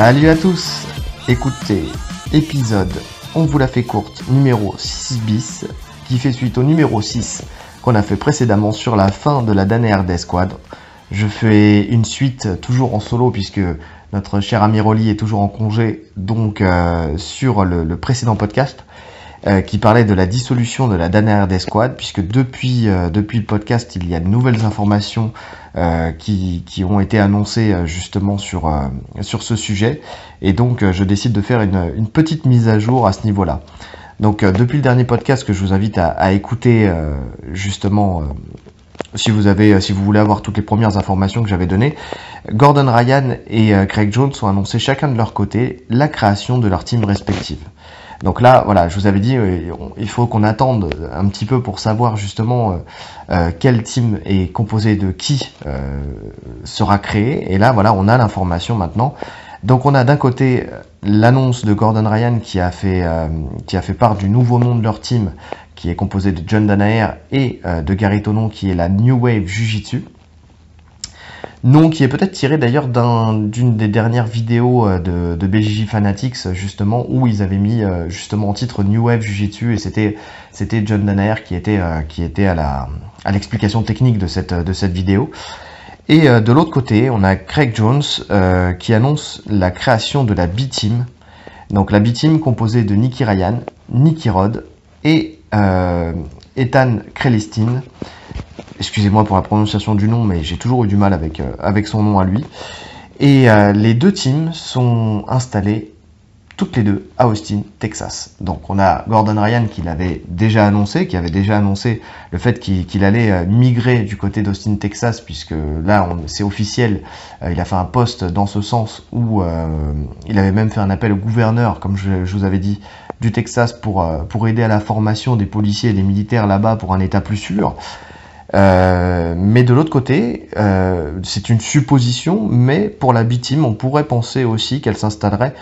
Salut à tous Écoutez, épisode, on vous l'a fait courte, numéro 6 bis, qui fait suite au numéro 6 qu'on a fait précédemment sur la fin de la dernière des Squad. Je fais une suite toujours en solo puisque notre cher ami Rolly est toujours en congé, donc euh, sur le précédent podcast. Euh, qui parlait de la dissolution de la dernière des squads, puisque depuis, euh, depuis le podcast, il y a de nouvelles informations euh, qui, ont été annoncées justement sur, ce sujet. Et donc, je décide de faire une, petite mise à jour à ce niveau-là. Donc, depuis le dernier podcast que je vous invite à, à écouter, justement, si vous avez, si vous voulez avoir toutes les premières informations que j'avais données, Gordon Ryan et Craig Jones ont annoncé chacun de leur côté la création de leur team respective. Donc là, voilà, je vous avais dit, euh, il faut qu'on attende un petit peu pour savoir justement euh, euh, quel team est composé de qui sera créé. Et là, voilà, on a l'information maintenant. Donc on a d'un côté l'annonce de Gordon Ryan qui a fait qui a fait part du nouveau nom de leur team, qui est composé de John Danaher et de Gary Tonon, qui est la New Wave Jiu-Jitsu. Nom qui est peut-être tiré d'ailleurs d'une des dernières vidéos euh, de, de, BJJ Fanatics, justement, où ils avaient mis euh, justement en titre New Wave Jiu-Jitsu, et c'était John Danaher qui était, euh, à l'explication technique de cette, de cette vidéo. Et de l'autre côté, on a Craig Jones qui annonce la création de la B-Team. Donc la B-Team composée de Nicky Ryan, Nicky Rod et Ethan Krelestin excusez-moi pour la prononciation du nom, mais j'ai toujours eu du mal avec, euh, avec son nom à lui. Et euh, les deux teams sont installés toutes les deux à Austin, Texas. Donc on a Gordon Ryan qui l'avait déjà annoncé, qui avait déjà annoncé le fait qu'il allait euh, migrer du côté d'Austin, Texas, puisque là c'est officiel, il a fait un poste dans ce sens où il avait même fait un appel au gouverneur, comme je, je vous avais dit, du Texas pour, pour aider à la formation des policiers et des militaires là-bas pour un état plus sûr. Euh, mais de l'autre côté, euh, c'est une supposition, mais pour la B-Team, on pourrait penser aussi qu'elle s'installerait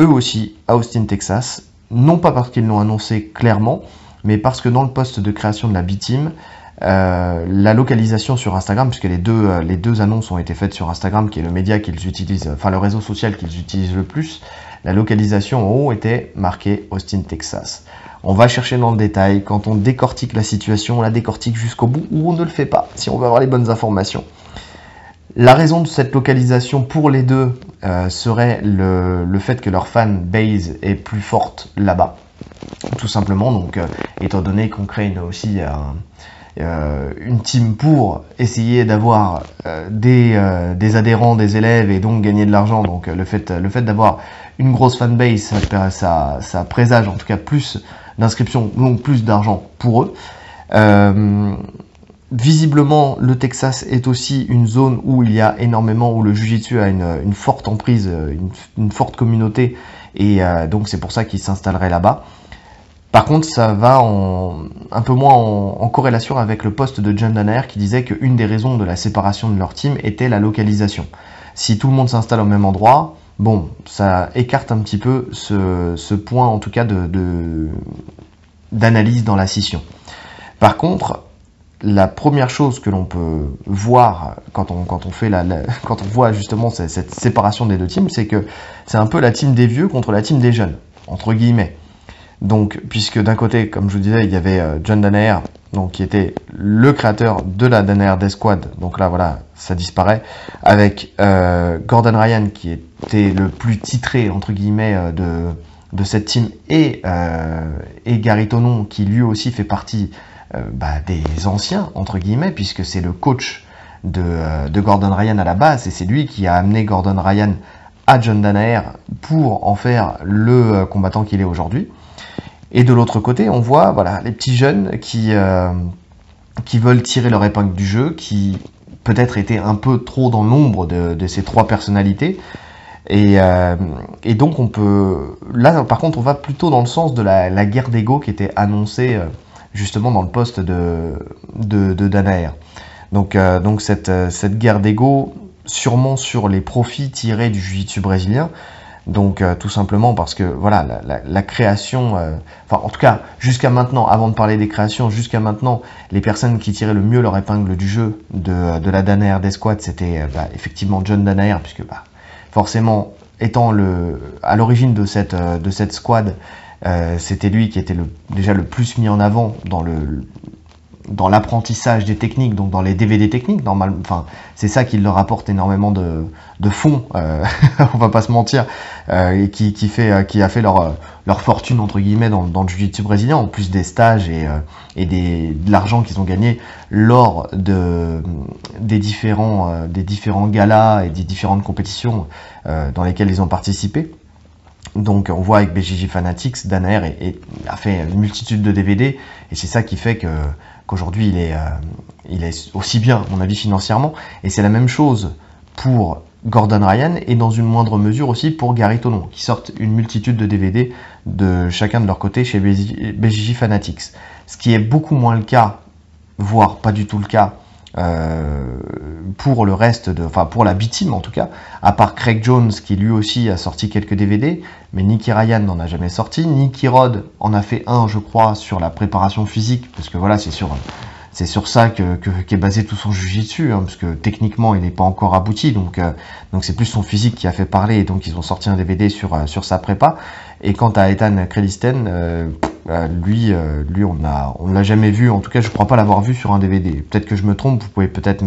eux aussi à Austin, Texas. Non pas parce qu'ils l'ont annoncé clairement, mais parce que dans le poste de création de la B-Team, euh, la localisation sur Instagram, puisque les deux, les deux annonces ont été faites sur Instagram, qui est le média qu'ils utilisent, enfin le réseau social qu'ils utilisent le plus, la localisation en haut était marquée Austin, Texas. On va chercher dans le détail. Quand on décortique la situation, on la décortique jusqu'au bout ou on ne le fait pas si on veut avoir les bonnes informations. La raison de cette localisation pour les deux euh, serait le, fait que leur fan base est plus forte là-bas. Tout simplement, donc euh, étant donné qu'on crée aussi euh, une team pour essayer d'avoir des, adhérents, des élèves et donc gagner de l'argent. Donc le fait, le fait d'avoir une grosse fanbase, ça, ça, ça présage en tout cas plus d'inscription, donc plus d'argent pour eux. Euh, visiblement, le Texas est aussi une zone où il y a énormément, où le Jiu-Jitsu a une, forte emprise, une, forte communauté, et euh, donc c'est pour ça qu'ils s'installeraient là-bas. Par contre, ça va en, un peu moins en, corrélation avec le poste de John Danner qui disait qu'une des raisons de la séparation de leur team était la localisation. Si tout le monde s'installe au même endroit, Bon, ça écarte un petit peu ce, point, en tout cas, d'analyse dans la scission. Par contre, la première chose que l'on peut voir quand on, quand on, fait la, quand on voit justement cette, cette séparation des deux teams, c'est que c'est un peu la team des vieux contre la team des jeunes, entre guillemets. Donc, puisque d'un côté, comme je vous disais, il y avait euh, John Danaher, donc qui était le créateur de la Danaher Death Squad. Donc là, voilà, ça disparaît. Avec euh, Gordon Ryan, qui était le plus titré entre guillemets euh, de cette team, et et Gary Tonon, qui lui aussi fait partie bah, des anciens entre guillemets, puisque c'est le coach de, de Gordon Ryan à la base, et c'est lui qui a amené Gordon Ryan à John Danaher pour en faire le combattant qu'il est aujourd'hui. Et de l'autre côté, on voit voilà, les petits jeunes qui, euh, qui veulent tirer leur épingle du jeu, qui peut-être étaient un peu trop dans l'ombre de, ces trois personnalités. Et, euh, et, donc on peut... Là, par contre, on va plutôt dans le sens de la, guerre d'ego qui était annoncée euh, justement dans le poste de, de, de. Donc, donc cette, cette guerre d'ego, sûrement sur les profits tirés du jiu-jitsu brésilien, donc euh, tout simplement parce que voilà la, création, euh, enfin en tout cas jusqu'à maintenant, avant de parler des créations, jusqu'à maintenant, les personnes qui tiraient le mieux leur épingle du jeu de, de la Danaher des squads, c'était euh, bah, effectivement John Danaher, puisque bah, forcément étant le, à l'origine de cette, de cette squad, c'était lui qui était déjà le plus mis en avant dans le, dans l'apprentissage des techniques, donc dans les DVD techniques, normal, enfin, c'est ça qui leur apporte énormément de, de fond, euh, on va pas se mentir, euh, et qui, qui, fait, euh, qui a fait leur, leur fortune entre guillemets dans, dans le jiu-jitsu brésilien, en plus des stages et, euh, et des, de l'argent qu'ils ont gagné lors de, des, différents, euh, des différents galas et des différentes compétitions dans lesquelles ils ont participé. Donc on voit avec BJJ Fanatics, Danaer a fait une multitude de DVD et c'est ça qui fait que qu'aujourd'hui il est, euh, il est aussi bien, mon avis, financièrement. Et c'est la même chose pour Gordon Ryan et dans une moindre mesure aussi pour Gary Tonon, qui sortent une multitude de DVD de chacun de leur côté chez BJJ Fanatics. Ce qui est beaucoup moins le cas, voire pas du tout le cas, pour le reste de, enfin pour la B-Team en tout cas, à part Craig Jones qui lui aussi a sorti quelques DVD, mais Nicky Ryan n'en a jamais sorti. Nicky Rod en a fait un, je crois, sur la préparation physique, parce que voilà, c'est sur c'est sur ça que, qu'est basé tout son jujitsu, hein, parce que techniquement il n'est pas encore abouti, donc euh, donc c'est plus son physique qui a fait parler, et donc ils ont sorti un DVD sur euh, sur sa prépa. Et quant à Ethan Krelisten, euh, lui lui on a l'a jamais vu, en tout cas je crois pas l'avoir vu sur un DVD. Peut-être que je me trompe, vous pouvez peut-être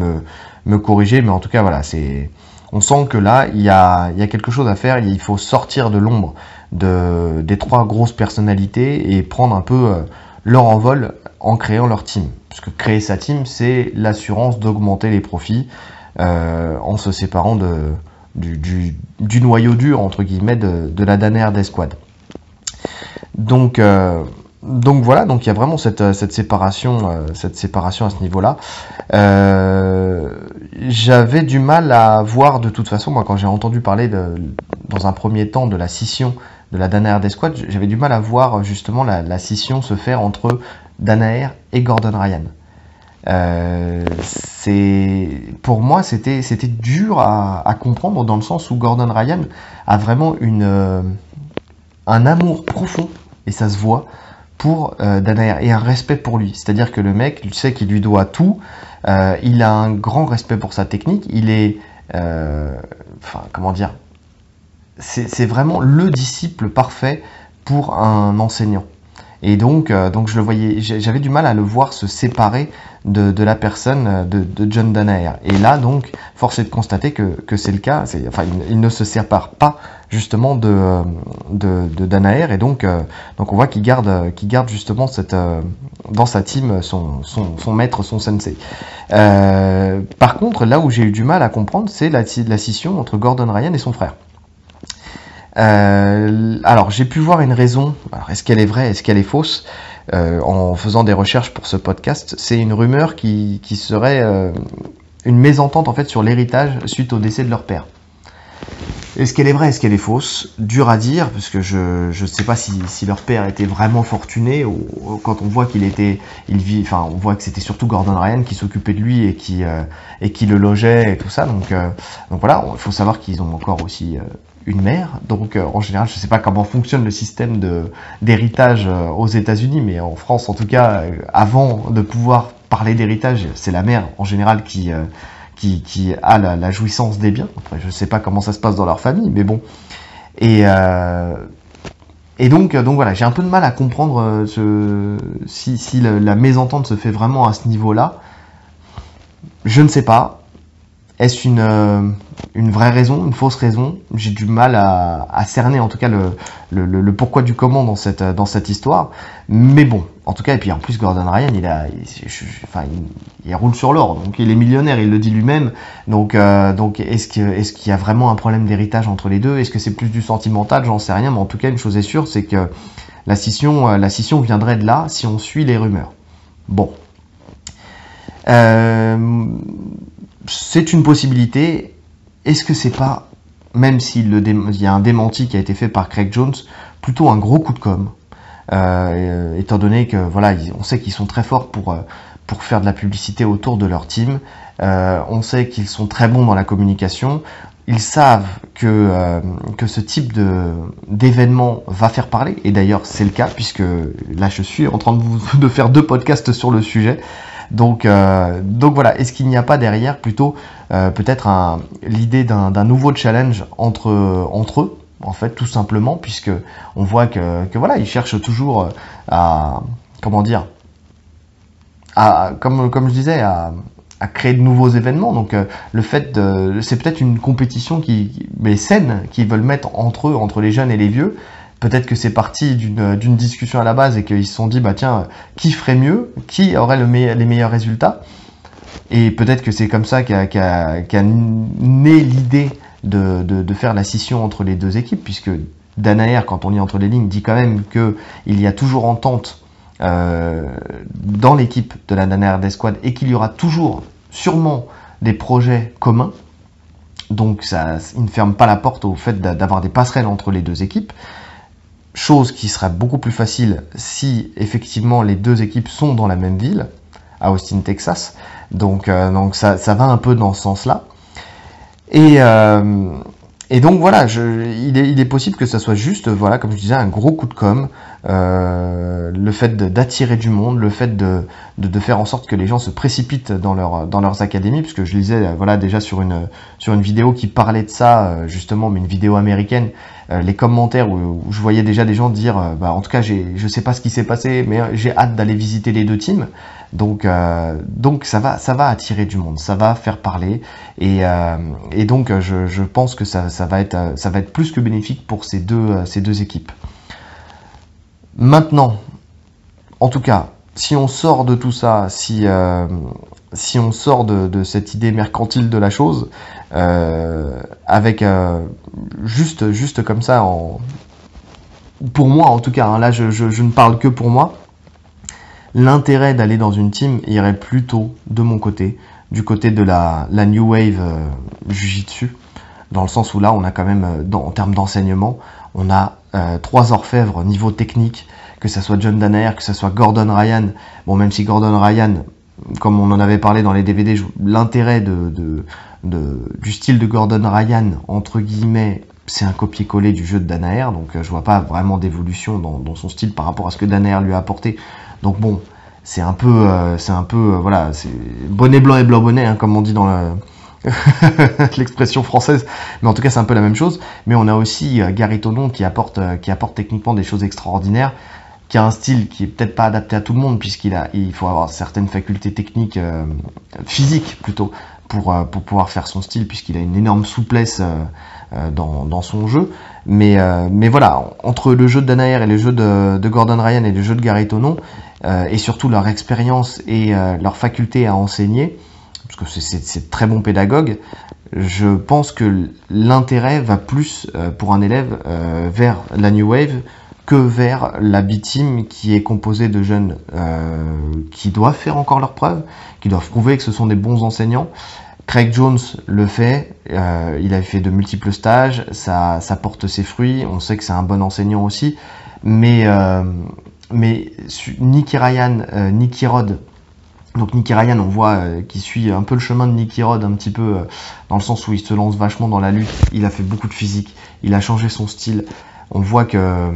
me corriger, mais en tout cas voilà c'est on sent que là il y a quelque chose à faire, il faut sortir de l'ombre de des trois grosses personnalités et prendre un peu leur envol en créant leur team. Parce que créer sa team, c'est l'assurance d'augmenter les profits euh, en se séparant du, noyau dur, entre guillemets, de, de la dernière des squads. Donc, euh, donc voilà, donc il y a vraiment cette, cette, séparation, euh, cette séparation à ce niveau-là. J'avais du mal à voir de toute façon, moi quand j'ai entendu parler dans un premier temps de la scission de la Danaer des squads, j'avais du mal à voir justement la, la, scission se faire entre Danaer et Gordon Ryan. Euh, pour moi c'était dur à, comprendre dans le sens où Gordon Ryan a vraiment euh, un amour profond et ça se voit pour euh, et un respect pour lui. C'est-à-dire que le mec, il sait qu'il lui doit tout. Euh, il a un grand respect pour sa technique. Il est, euh, comment dire, c'est vraiment le disciple parfait pour un enseignant. Et donc, euh, donc je le voyais, j'avais du mal à le voir se séparer de, la personne euh, de, John Danaher. Et là, donc, force est de constater que, que c'est le cas. Enfin, il, ne se sépare pas justement de, euh, de, Danaher. Et donc, donc on voit qu'il garde, qu'il garde justement cette, dans sa team son, son, maître, son sensei. Par contre, là où j'ai eu du mal à comprendre, c'est la, la scission entre Gordon Ryan et son frère. Euh, alors j'ai pu voir une raison, est-ce qu'elle est vraie, est-ce qu'elle est fausse euh, En faisant des recherches pour ce podcast, c'est une rumeur qui, serait euh, une mésentente en fait sur l'héritage suite au décès de leur père. Est-ce qu'elle est vraie, est-ce qu'elle est fausse? Dur à dire, parce que je ne sais pas si, leur père était vraiment fortuné, ou, quand on voit qu'il était, il vit, enfin on voit que c'était surtout Gordon Ryan qui s'occupait de lui et qui, euh, et qui le logeait et tout ça, donc, euh, donc voilà, il faut savoir qu'ils ont encore aussi euh, une mère. Donc en général, je ne sais pas comment fonctionne le système d'héritage aux États-Unis, mais en France, en tout cas, avant de pouvoir parler d'héritage, c'est la mère en général qui qui, a la, jouissance des biens. Après, je ne sais pas comment ça se passe dans leur famille, mais bon. Et et donc, donc voilà, j'ai un peu de mal à comprendre ce, si, la mésentente se fait vraiment à ce niveau-là. Je ne sais pas. Est-ce une, euh, une vraie raison, une fausse raison? J'ai du mal à, cerner en tout cas le, pourquoi du comment dans cette, histoire. Mais bon, en tout cas, et puis en plus Gordon Ryan, il, a, il, enfin, il, roule sur l'or, donc il est millionnaire, il le dit lui-même. Donc, euh, est-ce qu'il y a vraiment un problème d'héritage entre les deux? Est-ce que c'est plus du sentimental? J'en sais rien, mais en tout cas, une chose est sûre, c'est que la scission, euh, la scission viendrait de là si on suit les rumeurs. Bon. C'est une possibilité. Est-ce que c'est pas, même s'il y a un démenti qui a été fait par Craig Jones, plutôt un gros coup de com euh, étant donné que voilà, on sait qu'ils sont très forts pour euh, pour faire de la publicité autour de leur team. Euh, on sait qu'ils sont très bons dans la communication. Ils savent que ce type d'événement va faire parler. Et d'ailleurs, c'est le cas puisque là, je suis en train de de faire deux podcasts sur le sujet. Donc, donc voilà, est-ce qu'il n'y a pas derrière plutôt peut-être l'idée d'un nouveau challenge entre, eux, en fait, tout simplement, puisque on voit que, voilà, ils cherchent toujours à, comment dire, à, comme, je disais, à, créer de nouveaux événements. Donc euh, le fait de, c'est peut-être une compétition qui, mais saine, qu'ils veulent mettre entre eux, entre les jeunes et les vieux. Peut-être que c'est parti d'une discussion à la base et qu'ils se sont dit, bah tiens, qui ferait mieux, qui aurait le les meilleurs résultats? Et peut-être que c'est comme ça qu'a qu né l'idée de, faire la scission entre les deux équipes, puisque Danaer, quand on lit entre les lignes, dit quand même qu'il y a toujours entente euh, dans l'équipe de la Danaer d'Esquad et qu'il y aura toujours sûrement des projets communs. Donc ça, il ne ferme pas la porte au fait d'avoir des passerelles entre les deux équipes. Chose qui sera beaucoup plus facile si effectivement les deux équipes sont dans la même ville, à Austin, Texas. Donc, euh, donc ça, ça, va un peu dans ce sens-là. Et, euh, et donc voilà, il, est, il, est, possible que ça soit juste, voilà, comme je disais, un gros coup de com, euh, le fait d'attirer du monde, le fait de, faire en sorte que les gens se précipitent dans, leur, dans leurs académies, puisque je lisais, euh, voilà, déjà sur une, vidéo qui parlait de ça, euh, justement, mais une vidéo américaine, les commentaires où, je voyais déjà des gens dire, bah, en tout cas, je sais pas ce qui s'est passé, mais j'ai hâte d'aller visiter les deux teams. Donc, donc ça va, ça va attirer du monde, ça va faire parler, et, donc je, je, pense que ça, ça, va être, ça va être plus que bénéfique pour ces deux, ces deux équipes. Maintenant, en tout cas, si on sort de tout ça, si, euh, si on sort de, cette idée mercantile de la chose, euh, avec euh, juste, juste comme ça, pour moi en tout cas, hein, là je, je, ne parle que pour moi, l'intérêt d'aller dans une team irait plutôt de mon côté, du côté de la, la New Wave Jiu-Jitsu, dans le sens où là, on a quand même, en termes d'enseignement, on a euh, trois orfèvres niveau technique, que ce soit John Danaher, que ce soit Gordon Ryan. Bon, même si Gordon Ryan, comme on en avait parlé dans les DVD, l'intérêt de, du style de Gordon Ryan, entre guillemets, c'est un copier-coller du jeu de Danaher, donc euh, je vois pas vraiment d'évolution dans, son style par rapport à ce que Danaher lui a apporté. Donc bon, c'est un peu, euh, c'est un peu, voilà, c'est bonnet blanc et blanc bonnet, hein, comme on dit dans l'expression française, mais en tout cas c'est un peu la même chose. Mais on a aussi euh, Gary Tonon qui apporte, euh, qui apporte techniquement des choses extraordinaires, qui a un style qui est peut-être pas adapté à tout le monde puisqu'il a, il faut avoir certaines facultés techniques, euh, physiques plutôt, pour, pouvoir faire son style puisqu'il a une énorme souplesse dans, son jeu. Mais, voilà, entre le jeu de Danaher et le jeu de, Gordon Ryan et le jeu de Gary Tonon, et surtout leur expérience et leur faculté à enseigner, que c'est très bon pédagogue, je pense que l'intérêt va plus euh, pour un élève euh, vers la New Wave que vers la B-Team qui est composée de jeunes euh, qui doivent faire encore leurs preuves, qui doivent prouver que ce sont des bons enseignants. Craig Jones le fait, il a fait de multiples stages, ça, porte ses fruits, on sait que c'est un bon enseignant aussi, mais mais Nicky Ryan, Nicky Rod, donc Nicky Ryan, on voit euh, qui suit un peu le chemin de Nicky Rod, un petit peu euh, dans le sens où il se lance vachement dans la lutte. Il a fait beaucoup de physique, il a changé son style. On voit que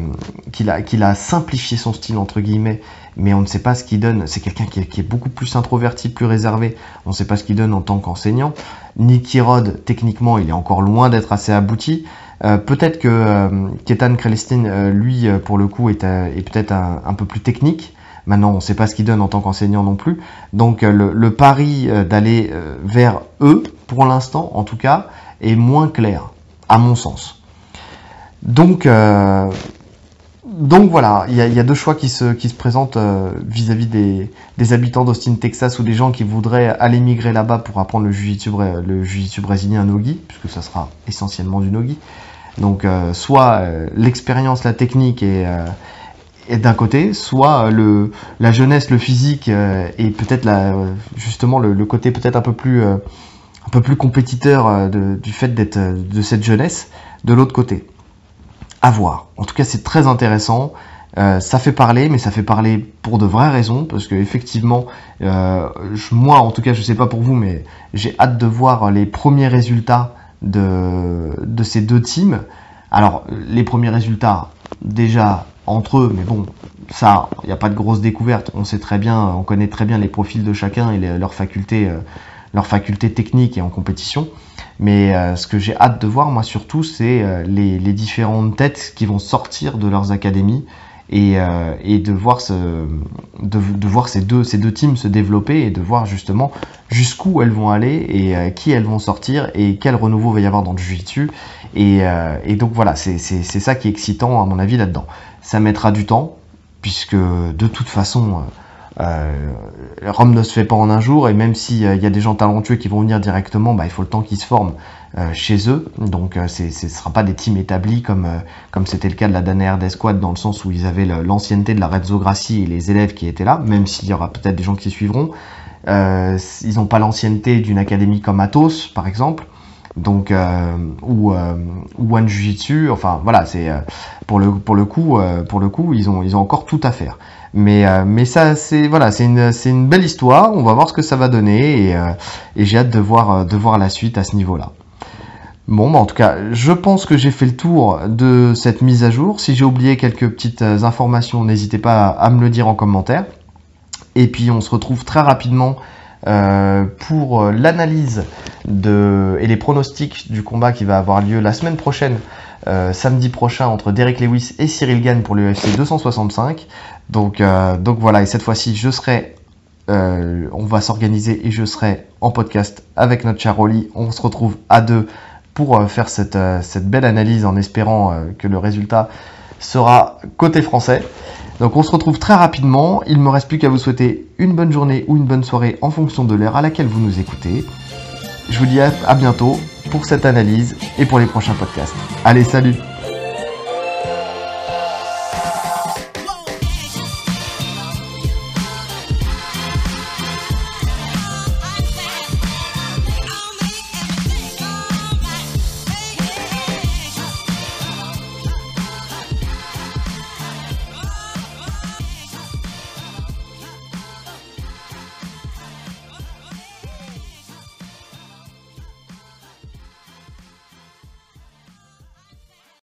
qu'il a simplifié son style entre guillemets, mais on ne sait pas ce qu'il donne. C'est quelqu'un qui, est beaucoup plus introverti, plus réservé. On ne sait pas ce qu'il donne en tant qu'enseignant. Nicky Rod, techniquement, il est encore loin d'être assez abouti. Euh, peut-être que euh, Ketan Krelestin, euh, lui, euh, pour le coup, est, euh, peut-être un, peu plus technique. Maintenant, on ne sait pas ce qu'il donne en tant qu'enseignant non plus. Donc, le, le, pari d'aller vers eux, pour l'instant, en tout cas, est moins clair, à mon sens. Donc, donc voilà, il y, a deux choix qui se, qui se présentent vis-à-vis -vis des, habitants d'Austin, Texas, ou des gens qui voudraient aller migrer là-bas pour apprendre le jiu-jitsu, brésilien nogi, puisque ça sera essentiellement du nogi. Donc euh, soit euh, l'expérience, la technique euh, est d'un côté, soit le, la jeunesse, le physique et peut-être justement le, côté peut-être un peu plus un peu plus compétiteur du fait d'être de cette jeunesse de l'autre côté. À voir. En tout cas, c'est très intéressant. Euh, ça fait parler, mais ça fait parler pour de vraies raisons, parce que effectivement, euh, je, moi en tout cas, je sais pas pour vous, mais j'ai hâte de voir les premiers résultats de, de ces deux teams. Alors, les premiers résultats, déjà, entre eux, mais bon, ça, il n'y a pas de grosse découverte. On sait très bien, on connaît très bien les profils de chacun et leurs facultés, leurs facultés techniques et en compétition. Mais ce que j'ai hâte de voir, moi surtout, c'est les, les, différentes têtes qui vont sortir de leurs académies et, euh, et de voir de, voir ces deux ces deux teams se développer et de voir justement jusqu'où elles vont aller et euh, qui elles vont sortir et quel renouveau va y avoir dans le jiu-jitsu. Et, euh, et donc voilà c'est ça qui est excitant à mon avis là-dedans. Ça mettra du temps puisque de toute façon Rome ne se fait pas en un jour et même s'il y a des gens talentueux qui vont venir directement, bah, il faut le temps qu'ils se forment euh, chez eux. Donc euh, ce ne sera pas des teams établis comme euh, comme c'était le cas de la Danaer d'Esquad dans le sens où ils avaient l'ancienneté de la Rezzograssi et les élèves qui étaient là, même s'il y aura peut-être des gens qui suivront. ils n'ont pas l'ancienneté d'une académie comme Athos par exemple donc euh, ou euh, ou One Jujitsu enfin voilà c'est pour le pour le coup pour le coup ils ont ils ont encore tout à faire mais, euh, mais ça, c'est voilà, c'est une, c'est une belle histoire. On va voir ce que ça va donner et, euh, j'ai hâte de voir, euh, de voir la suite à ce niveau-là. Bon, bah en tout cas, je pense que j'ai fait le tour de cette mise à jour. Si j'ai oublié quelques petites informations, n'hésitez pas à, me le dire en commentaire. Et puis, on se retrouve très rapidement euh, pour l'analyse de et les pronostics du combat qui va avoir lieu la semaine prochaine, euh, samedi prochain entre Derek Lewis et Cyril Gann pour l'UFC 265. Donc, euh, donc voilà, et cette fois-ci, je serai, euh, on va s'organiser et je serai en podcast avec notre cher Rolly. On se retrouve à deux pour euh, faire cette, cette belle analyse en espérant que le résultat sera côté français. Donc on se retrouve très rapidement. Il me reste plus qu'à vous souhaiter une bonne journée ou une bonne soirée en fonction de l'heure à laquelle vous nous écoutez. Je vous dis à bientôt pour cette analyse et pour les prochains podcasts. Allez, salut